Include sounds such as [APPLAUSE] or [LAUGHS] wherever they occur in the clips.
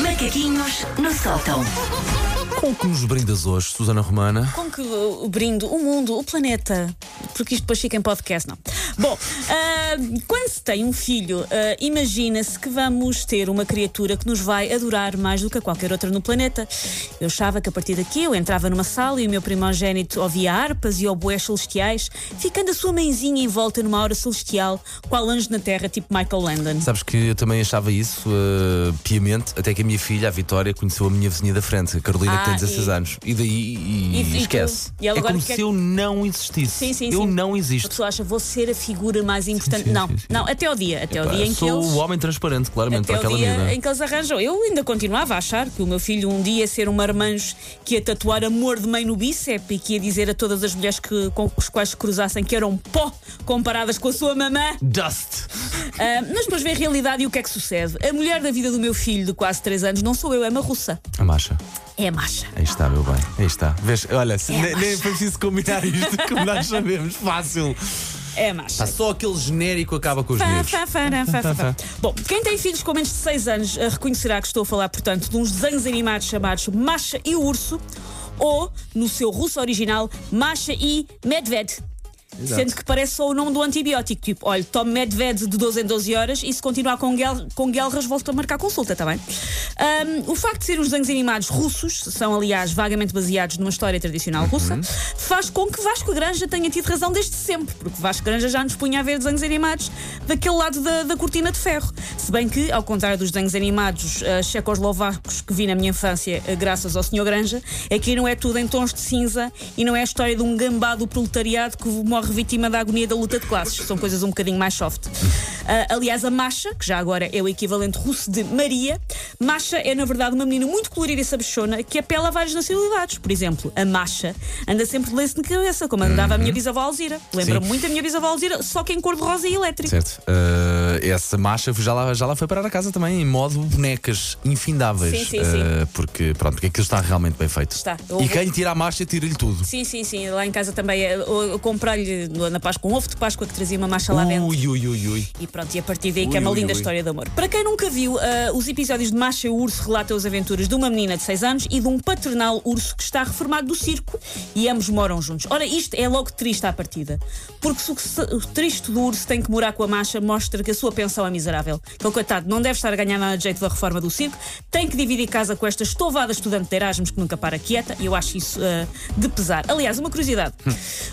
Macaquinhos no sótão. Com que nos brindas hoje, Susana Romana? Com que o brindo o mundo, o planeta, porque isto depois fica em podcast, não. Bom, ah, quando se tem um filho, ah, imagina-se que vamos ter uma criatura que nos vai adorar mais do que a qualquer outra no planeta. Eu achava que a partir daqui eu entrava numa sala e o meu primogênito ouvia harpas e oboés celestiais, ficando a sua mãezinha em volta numa aura celestial, qual anjo na terra, tipo Michael Landon. Sabes que eu também achava isso uh, piamente, até que a minha filha, a Vitória, conheceu a minha vizinha da frente, a Carolina, que Ah, tem 16 e- anos. E daí e, E- esquece. tu? E ela é como quer- se eu não existisse. Sim, sim, eu sim. não A existo. pessoa acha, vou ser a figura mais importante. sim, não, sim, sim. não, até ao dia, até ao Pá, dia em que sou eles. o homem transparente, claramente, Até para o aquela dia em que eles arranjam. Eu ainda continuava a achar que o meu filho um dia ia ser um marmanjo que ia tatuar amor de mãe no bíceps e que ia dizer a todas as mulheres que, com os quais se cruzassem que eram pó comparadas com a sua mamã. Dust! Ah, mas depois vê a realidade e o que é que sucede? A mulher da vida do meu filho de quase 3 anos não sou eu, é uma russa. A marcha. É a Masha. Aí está, meu bem. Aí está. Vês, olha, É ne- nem macho. foi preciso combinar isto, como nós sabemos. Fácil. É a Masha. Pá, só aquele genérico acaba com os Fá, fá. [LAUGHS] Bom, quem tem filhos com menos de 6 anos eh, reconhecerá que estou a falar, portanto, de uns desenhos animados chamados Masha e o Urso, ou, no seu russo original, Masha e Medved. Sendo que parece só o nome do antibiótico. Tipo, olha, tome Medved de 12 em 12 horas e se continuar com, guel, com guelras, volta a marcar consulta, está bem? Ahm, o facto de serem os desenhos animados russos, são aliás vagamente baseados numa história tradicional russa, faz com que Vasco Granja tenha tido razão desde sempre, porque Vasco Granja já nos punha a ver desenhos animados daquele lado da, da cortina de ferro. Se bem que, ao contrário dos desenhos animados uh, checoslovacos que vi na minha infância, uh, graças ao Sr. Granja, aqui não é tudo em tons de cinza e não é a história de um gambá do proletariado que morre vítima da agonia da luta de classes. São coisas um bocadinho mais soft. Uh, aliás, a Masha, que já agora é o equivalente russo de Maria, Masha é na verdade uma menina muito colorida e sabichona que apela a várias nacionalidades. Por exemplo, a Masha anda sempre de lenço na cabeça, como andava a minha bisavó Alzira. Lembra-me muito a minha bisavó Alzira, só que em cor de rosa e elétrico. Certo. Uh, essa marcha já lá, já lá foi parar a casa também, em modo bonecas infindáveis. Sim, sim, Uh, sim. Porque, pronto, porque aquilo está realmente bem feito. Está. Eu E quem lhe tira a marcha, tira-lhe tudo. Sim, sim, sim. Lá em casa também. eh, Eu, comprei-lhe na Páscoa um ovo de Páscoa que trazia uma macha lá dentro. Ui, ui, ui, ui. E pronto, e a partir daí que Ui, é uma ui, linda ui. história de amor. Para quem nunca viu, ah, os episódios de Macha e o Urso relatam as aventuras de uma menina de 6 anos e de um paternal urso que está reformado do circo e ambos moram juntos. Ora, isto é logo triste à partida. Porque se o, o triste do urso tem que morar com a Macha, mostra que a sua pensão é miserável. Aquele coitado não deve estar a ganhar nada de jeito da reforma do circo, tem que dividir casa com esta estovada estudante de Erasmus que nunca para quieta e eu acho isso ah, de pesar. Aliás, uma curiosidade: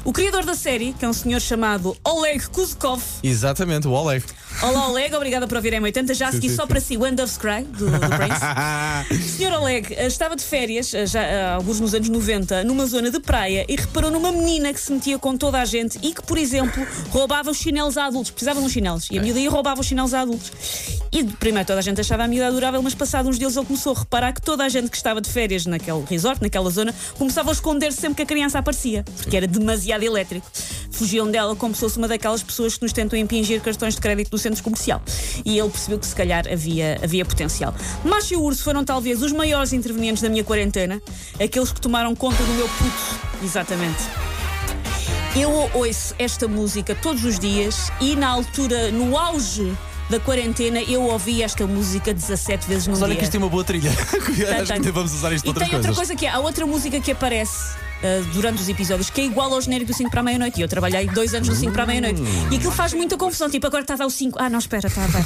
o criador da série, que é um senhor chamado Oleg Kuzkov, Exatamente, o Oleg. Olá, Oleg, obrigada por ouvir M80. Já a seguir só para si, One Dove's Cry, do, do Prince. [LAUGHS] Senhor Oleg eh, estava de férias, eh, já eh, alguns nos anos 90, numa zona de praia e reparou numa menina que se metia com toda a gente e que, por exemplo, roubava os chinelos a adultos. Precisava de uns chinelos. E a miúda ia roubava os chinelos a adultos. E primeiro toda a gente achava a miúda adorável, mas passados uns dias ele começou a reparar que toda a gente que estava de férias naquele resort, naquela zona, começava a esconder-se sempre que a criança aparecia, porque era demasiado elétrico. Fugiam dela como se fosse uma daquelas pessoas que nos tentam impingir cartões de crédito no centro comercial. E ele percebeu que se calhar havia, havia potencial. Macho e o urso foram talvez os maiores intervenientes da minha quarentena, aqueles que tomaram conta do meu puto. Exatamente. Eu ouço esta música todos os dias e na altura, no auge da quarentena, eu ouvi esta música 17 vezes no Mas olha dia. que isto tem uma boa trilha. [LAUGHS] Acho tem. que vamos usar isto E outras tem outra coisa que é, há outra música que aparece ah, durante os episódios que é igual ao genérico do 5 para a meia-noite. E eu trabalhei dois anos no 5 para a meia-noite. E aquilo faz muita confusão. Tipo, agora está a dar o 5. Ah, não, espera, está a dar. [LAUGHS]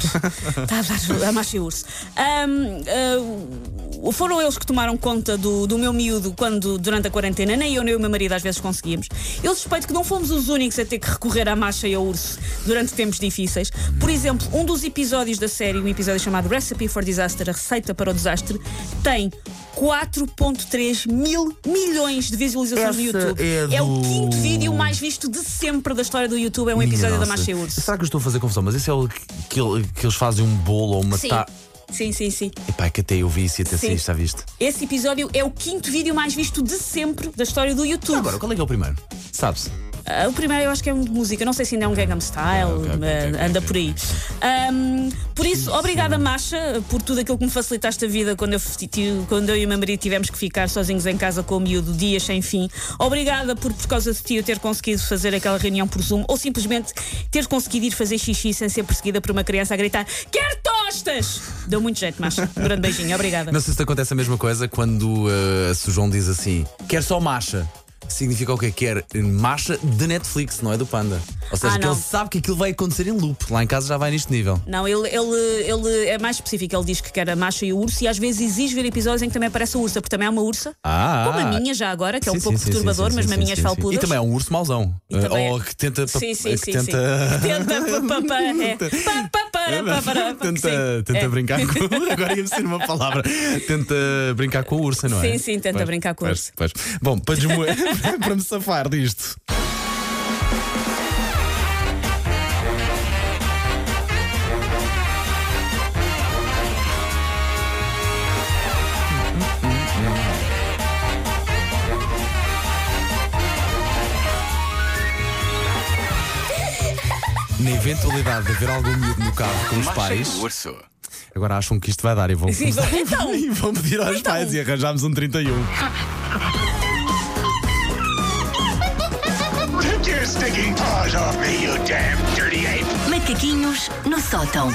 Está a dar a macho e o urso. Ahm, ah, foram eles que tomaram conta do, do meu miúdo quando, durante a quarentena, nem eu nem o meu marido às vezes conseguíamos. Eu suspeito que não fomos os únicos a ter que recorrer à macha e ao urso durante tempos difíceis. Por exemplo, um dos episódios da série, um episódio chamado Recipe for Disaster, a receita para o desastre, tem 4.3 mil milhões de visualizações no Essa YouTube. é o do- quinto vídeo mais visto de sempre da história do YouTube. É um episódio da. Macha o Urso. Será que eu estou a fazer confusão? Mas esse é o que, que, ele- que eles fazem um bolo ou uma Sim. ta... Sim, sim, sim. Epá, é que até eu vi isso e até Sim. sei, está visto. Esse episódio é o quinto vídeo mais visto de sempre da história do YouTube. Agora, qual é que é o primeiro? Sabe-se? Ah, o primeiro eu acho que é um de música, não sei se ainda é um Gangnam Style, ok, ok, ah, ok, anda ok. por aí. Ahm, por isso, obrigada, Masha, por tudo aquilo que me facilitaste a vida quando eu, quando eu e o meu marido tivemos que ficar sozinhos em casa com o miúdo, dias sem fim. Obrigada por, por causa de ti, eu ter conseguido fazer aquela reunião por Zoom ou simplesmente ter conseguido ir fazer xixi sem ser perseguida por uma criança a gritar: Quer tocha! costas! Deu muito jeito, Masha. Um grande beijinho, obrigada. Não sei se te acontece a mesma coisa quando uh, se o João diz assim: quer só macha. Significa o quê? Quer macha de Netflix, não é do Panda. Ou seja, Ah, que não. ele sabe que aquilo vai acontecer em loop. Lá em casa já vai neste nível. Não, ele, ele, ele é mais específico. Ele diz que quer a Masha e o urso e às vezes exige ver episódios em que também aparece a ursa, porque também há uma ursa. Ah, Como a minha já agora, que é um Sim, pouco sim, perturbador, sim, mas maminhas sim. falpudas. E também é um urso mauzão. Ou é- que tenta. Sim, sim, que sim, tenta... sim. [LAUGHS] Tenta, é. Tenta tenta é. brincar com. [LAUGHS] Agora ia ser uma palavra. Tenta brincar com a ursa, não é? Sim, sim, tenta Pois, brincar com a pois, ursa. pois. Bom, para, [LAUGHS] para me safar disto. Na eventualidade de haver algum miúdo no carro com os pais, urso. agora acham que isto vai dar e vão, Sim, então. [LAUGHS] e vão pedir aos Então. pais e arranjámos um 31. Take your stinking paws off me, you damn dirty ape! Macaquinhos no sótão.